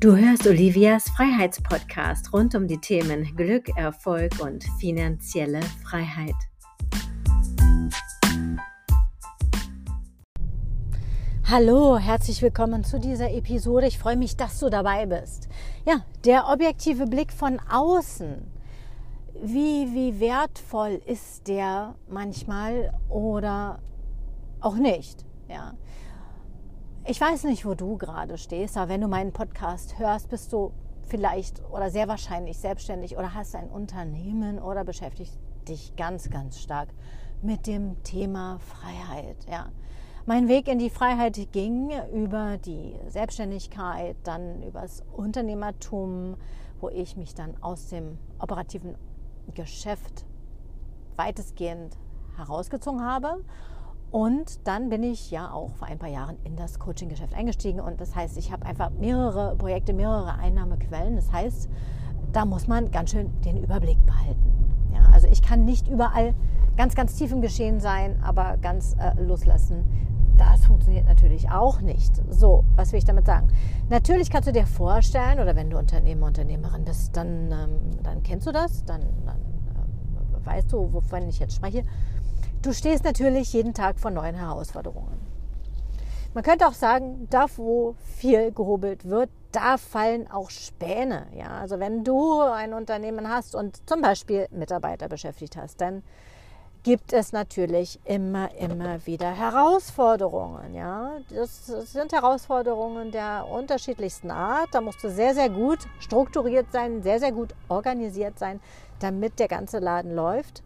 Du hörst Olivias Freiheitspodcast rund um die Themen Glück, Erfolg und finanzielle Freiheit. Hallo, herzlich willkommen zu dieser Episode. Ich freue mich, dass du dabei bist. Ja, der objektive Blick von außen. Wie, wie wertvoll ist der manchmal oder auch nicht? Ja. Ich weiß nicht, wo du gerade stehst, aber wenn du meinen Podcast hörst, bist du vielleicht oder sehr wahrscheinlich selbstständig oder hast ein Unternehmen oder beschäftigst dich ganz, ganz stark mit dem Thema Freiheit. Ja. Mein Weg in die Freiheit ging über die Selbstständigkeit, dann übers Unternehmertum, wo ich mich dann aus dem operativen Geschäft weitestgehend herausgezogen habe und dann bin ich ja auch vor ein paar Jahren in das Coaching-Geschäft eingestiegen. Und das heißt, ich habe einfach mehrere Projekte, mehrere Einnahmequellen. Das heißt, da muss man ganz schön den Überblick behalten. Ja, also ich kann nicht überall ganz, ganz tief im Geschehen sein, aber ganz äh, loslassen. Das funktioniert natürlich auch nicht. So, was will ich damit sagen? Natürlich kannst du dir vorstellen, oder wenn du Unternehmer, Unternehmerin bist, dann, ähm, dann kennst du das, dann, dann äh, weißt du, wovon ich jetzt spreche Du stehst natürlich jeden Tag vor neuen Herausforderungen. Man könnte auch sagen, da wo viel gehobelt wird, da fallen auch Späne. Ja? Also wenn du ein Unternehmen hast und zum Beispiel Mitarbeiter beschäftigt hast, dann gibt es natürlich immer, immer wieder Herausforderungen. Ja? Das sind Herausforderungen der unterschiedlichsten Art. Da musst du sehr, sehr gut strukturiert sein, sehr, sehr gut organisiert sein, damit der ganze Laden läuft.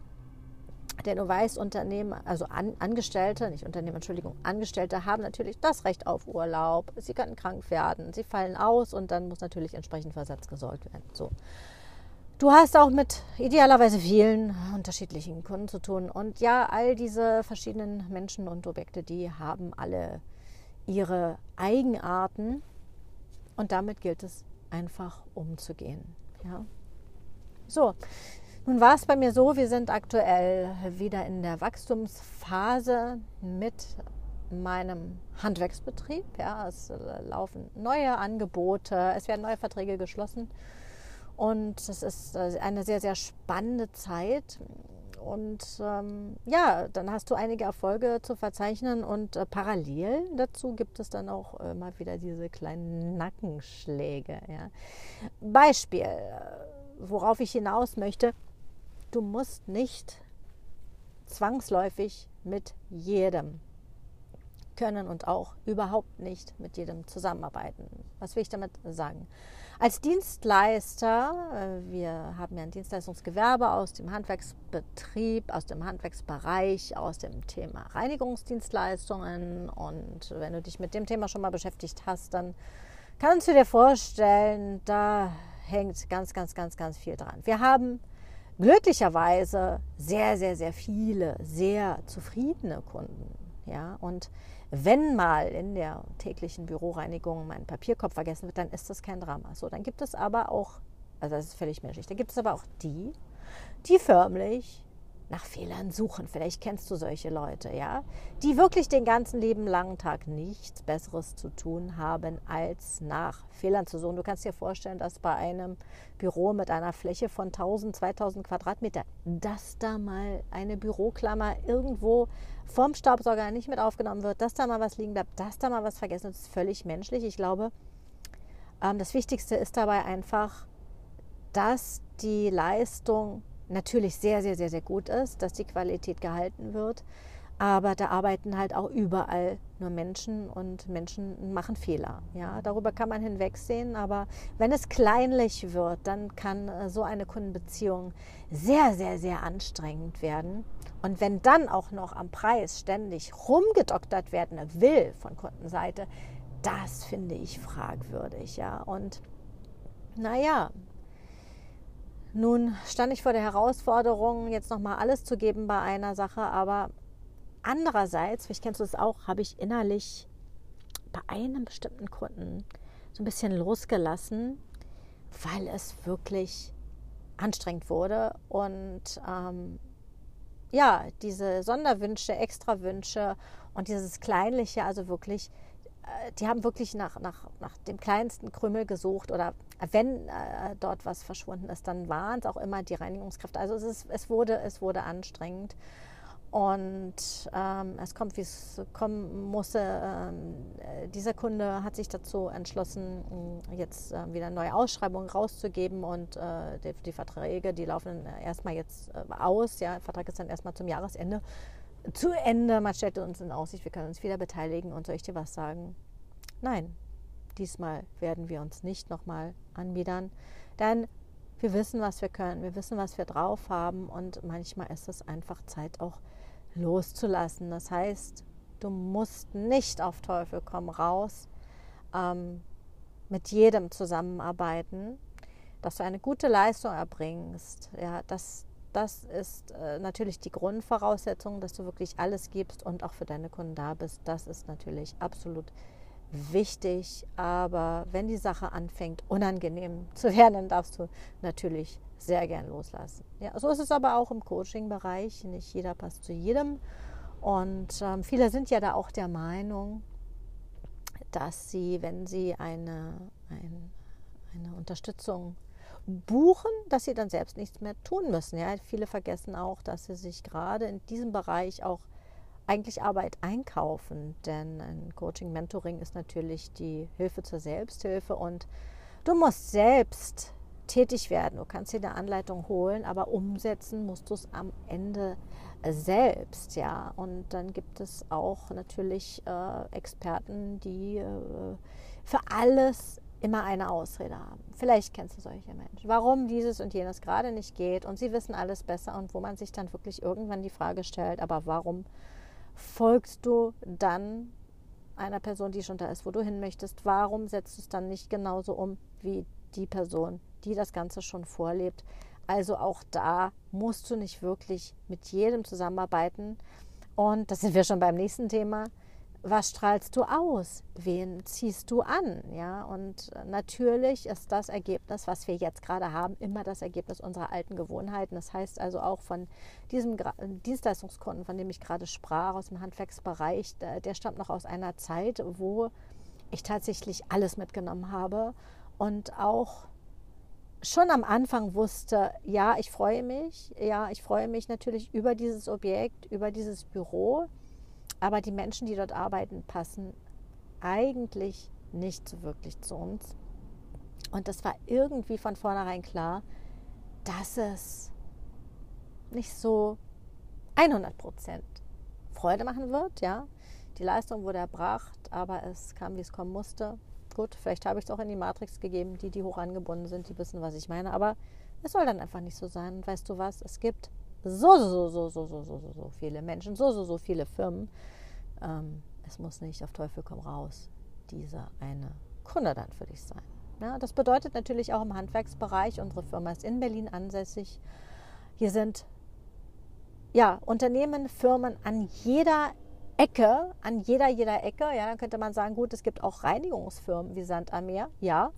Denn du weißt, Unternehmen, also An Angestellte, nicht Unternehmen, Entschuldigung, Angestellte haben natürlich das Recht auf Urlaub. Sie können krank werden, sie fallen aus und dann muss natürlich entsprechend Versatz gesorgt werden. So. Du hast auch mit idealerweise vielen unterschiedlichen Kunden zu tun. Und ja, all diese verschiedenen Menschen und Objekte, die haben alle ihre Eigenarten. Und damit gilt es einfach umzugehen. Ja. So, nun war es bei mir so, wir sind aktuell wieder in der Wachstumsphase mit meinem Handwerksbetrieb. Ja, es laufen neue Angebote, es werden neue Verträge geschlossen und es ist äh, eine sehr, sehr spannende Zeit. Und ähm, ja, dann hast du einige Erfolge zu verzeichnen und äh, parallel dazu gibt es dann auch äh, mal wieder diese kleinen Nackenschläge. Ja. Beispiel, äh, worauf ich hinaus möchte Du musst nicht zwangsläufig mit jedem können und auch überhaupt nicht mit jedem zusammenarbeiten. Was will ich damit sagen? Als Dienstleister, äh, wir haben ja ein Dienstleistungsgewerbe aus dem Handwerksbetrieb, aus dem Handwerksbereich, aus dem Thema Reinigungsdienstleistungen und wenn du dich mit dem Thema schon mal beschäftigt hast, dann kannst du dir vorstellen, da hängt ganz, ganz, ganz, ganz viel dran. Wir haben glücklicherweise sehr, sehr, sehr viele, sehr zufriedene Kunden. Ja, und wenn mal in der täglichen Büroreinigung mein Papierkopf vergessen wird, dann ist das kein Drama. So, dann gibt es aber auch, also das ist völlig menschlich, dann gibt es aber auch die, die förmlich nach Fehlern suchen. Vielleicht kennst du solche Leute, ja, die wirklich den ganzen lieben langen Tag nichts Besseres zu tun haben, als nach Fehlern zu suchen. Du kannst dir vorstellen, dass bei einem Büro mit einer Fläche von 1000, 2000 Quadratmeter, dass da mal eine Büroklammer irgendwo vom Staubsauger nicht mit aufgenommen wird, dass da mal was liegen bleibt, dass da mal was vergessen wird, ist völlig menschlich. Ich glaube, ähm, das Wichtigste ist dabei einfach, dass die Leistung natürlich sehr, sehr, sehr, sehr gut ist, dass die Qualität gehalten wird. Aber da arbeiten halt auch überall nur Menschen und Menschen machen Fehler. Ja, darüber kann man hinwegsehen. Aber wenn es kleinlich wird, dann kann äh, so eine Kundenbeziehung sehr, sehr, sehr anstrengend werden. Und wenn dann auch noch am Preis ständig rumgedoktert werden will von Kundenseite, das finde ich fragwürdig. Ja, und naja, nun stand ich vor der Herausforderung, jetzt nochmal alles zu geben bei einer Sache, aber andererseits, vielleicht kennst du es auch, habe ich innerlich bei einem bestimmten Kunden so ein bisschen losgelassen, weil es wirklich anstrengend wurde und ähm, ja, diese Sonderwünsche, Extrawünsche und dieses Kleinliche, also wirklich die haben wirklich nach, nach, nach dem kleinsten Krümel gesucht oder wenn äh, dort was verschwunden ist, dann waren es auch immer die Reinigungskräfte. Also es, ist, es, wurde, es wurde anstrengend. Und ähm, es kommt, wie es kommen musste. Ähm, äh, dieser Kunde hat sich dazu entschlossen, jetzt äh, wieder neue Ausschreibungen rauszugeben und äh, die, die, Verträge, die laufen erstmal jetzt äh, aus. Ja, der Vertrag ist dann erstmal zum Jahresende zu Ende. Man stellte uns in Aussicht, wir können uns wieder beteiligen und soll ich dir was sagen? Nein, diesmal werden wir uns nicht nochmal anbiedern, denn wir wissen, was wir können, wir wissen, was wir drauf haben und manchmal ist es einfach Zeit auch loszulassen. Das heißt, du musst nicht auf Teufel komm raus ähm, mit jedem zusammenarbeiten, dass du eine gute Leistung erbringst. Ja, das, das ist äh, natürlich die Grundvoraussetzung, dass du wirklich alles gibst und auch für deine Kunden da bist. Das ist natürlich absolut wichtig. Aber wenn die Sache anfängt, unangenehm zu werden, dann darfst du natürlich sehr gern loslassen. Ja, so ist es aber auch im Coaching-Bereich. Nicht jeder passt zu jedem. Und ähm, viele sind ja da auch der Meinung, dass sie, wenn sie eine, ein, eine Unterstützung buchen, dass sie dann selbst nichts mehr tun müssen. Ja, viele vergessen auch, dass sie sich gerade in diesem Bereich auch eigentlich Arbeit einkaufen. Denn ein Coaching, Mentoring ist natürlich die Hilfe zur Selbsthilfe und du musst selbst tätig werden. Du kannst dir eine Anleitung holen, aber umsetzen musst du es am Ende selbst, ja. Und dann gibt es auch natürlich äh, Experten, die äh, für alles immer eine Ausrede haben. Vielleicht kennst du solche Menschen. Warum dieses und jenes gerade nicht geht und sie wissen alles besser und wo man sich dann wirklich irgendwann die Frage stellt, aber warum folgst du dann einer Person, die schon da ist, wo du hin möchtest? Warum setzt du es dann nicht genauso um wie die Person, die das Ganze schon vorlebt. Also auch da musst du nicht wirklich mit jedem zusammenarbeiten. Und das sind wir schon beim nächsten Thema. Was strahlst du aus? Wen ziehst du an? Ja, und natürlich ist das Ergebnis, was wir jetzt gerade haben, immer das Ergebnis unserer alten Gewohnheiten. Das heißt also auch von diesem Dienstleistungskunden, von dem ich gerade sprach, aus dem Handwerksbereich, der stammt noch aus einer Zeit, wo ich tatsächlich alles mitgenommen habe und auch schon am Anfang wusste, ja, ich freue mich, ja, ich freue mich natürlich über dieses Objekt, über dieses Büro, aber die Menschen, die dort arbeiten, passen eigentlich nicht so wirklich zu uns. Und das war irgendwie von vornherein klar, dass es nicht so 100 Prozent Freude machen wird, ja. Die Leistung wurde erbracht, aber es kam, wie es kommen musste. Gut, vielleicht habe ich es auch in die Matrix gegeben, die, die hoch angebunden sind, die wissen, was ich meine. Aber es soll dann einfach nicht so sein. Weißt du was? Es gibt so, so, so, so, so, so, so, so viele Menschen, so, so, so viele Firmen. Ähm, es muss nicht auf Teufel komm raus dieser eine Kunde dann für dich sein. Ja, das bedeutet natürlich auch im Handwerksbereich, unsere Firma ist in Berlin ansässig. Hier sind ja, Unternehmen, Firmen an jeder Ecke, an jeder, jeder Ecke. Ja, dann könnte man sagen, gut, es gibt auch Reinigungsfirmen wie Sand am Meer. Ja,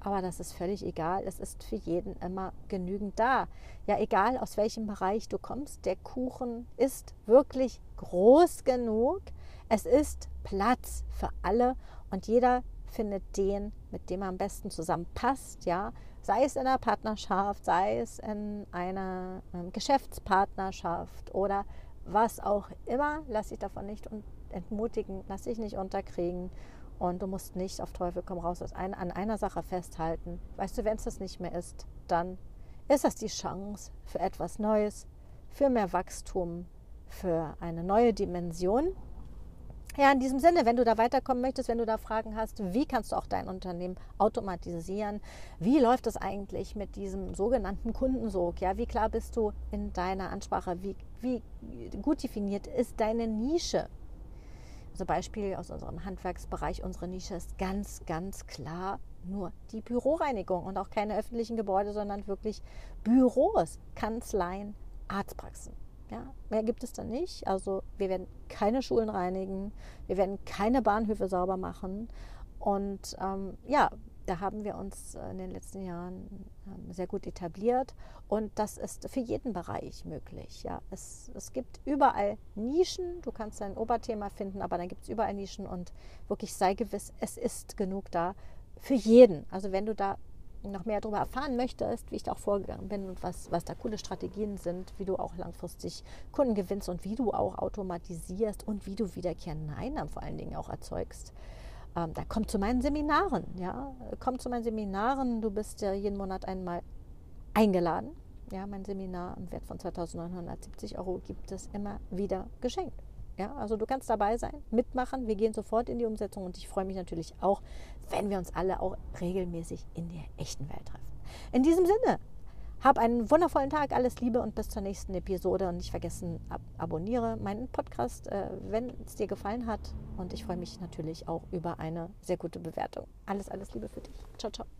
aber das ist völlig egal. Es ist für jeden immer genügend da. Ja, egal aus welchem Bereich du kommst, der Kuchen ist wirklich groß genug. Es ist Platz für alle und jeder findet den, mit dem er am besten zusammenpasst. Ja, sei es in einer Partnerschaft, sei es in einer ähm, Geschäftspartnerschaft oder was auch immer, lass dich davon nicht entmutigen, lass dich nicht unterkriegen. Und du musst nicht auf Teufel komm raus an einer Sache festhalten. Weißt du, wenn es das nicht mehr ist, dann ist das die Chance für etwas Neues, für mehr Wachstum, für eine neue Dimension. Ja, in diesem Sinne, wenn du da weiterkommen möchtest, wenn du da Fragen hast, wie kannst du auch dein Unternehmen automatisieren? Wie läuft es eigentlich mit diesem sogenannten Kundensog? Ja, wie klar bist du in deiner Ansprache? Wie, wie gut definiert ist deine Nische? Also Beispiel aus unserem Handwerksbereich, unsere Nische ist ganz, ganz klar nur die Büroreinigung und auch keine öffentlichen Gebäude, sondern wirklich Büros, Kanzleien, Arztpraxen. Ja, mehr gibt es dann nicht. Also wir werden keine Schulen reinigen, wir werden keine Bahnhöfe sauber machen. Und ähm, ja, da haben wir uns in den letzten Jahren ähm, sehr gut etabliert und das ist für jeden Bereich möglich. Ja. Es, es gibt überall Nischen, du kannst dein Oberthema finden, aber dann gibt es überall Nischen und wirklich sei gewiss, es ist genug da für jeden. Also wenn du da noch mehr darüber erfahren möchtest, wie ich da auch vorgegangen bin und was, was da coole Strategien sind, wie du auch langfristig Kunden gewinnst und wie du auch automatisierst und wie du wiederkehrende Einnahmen vor allen Dingen auch erzeugst, ähm, da kommt zu meinen Seminaren. Ja, komm zu meinen Seminaren. Du bist ja jeden Monat einmal eingeladen. Ja, mein Seminar im Wert von 2.970 Euro gibt es immer wieder geschenkt. Ja, also du kannst dabei sein, mitmachen. Wir gehen sofort in die Umsetzung und ich freue mich natürlich auch, wenn wir uns alle auch regelmäßig in der echten Welt treffen. In diesem Sinne, hab einen wundervollen Tag, alles Liebe und bis zur nächsten Episode. Und nicht vergessen, ab abonniere meinen Podcast, äh, wenn es dir gefallen hat. Und ich freue mich natürlich auch über eine sehr gute Bewertung. Alles, alles Liebe für dich. Ciao, ciao.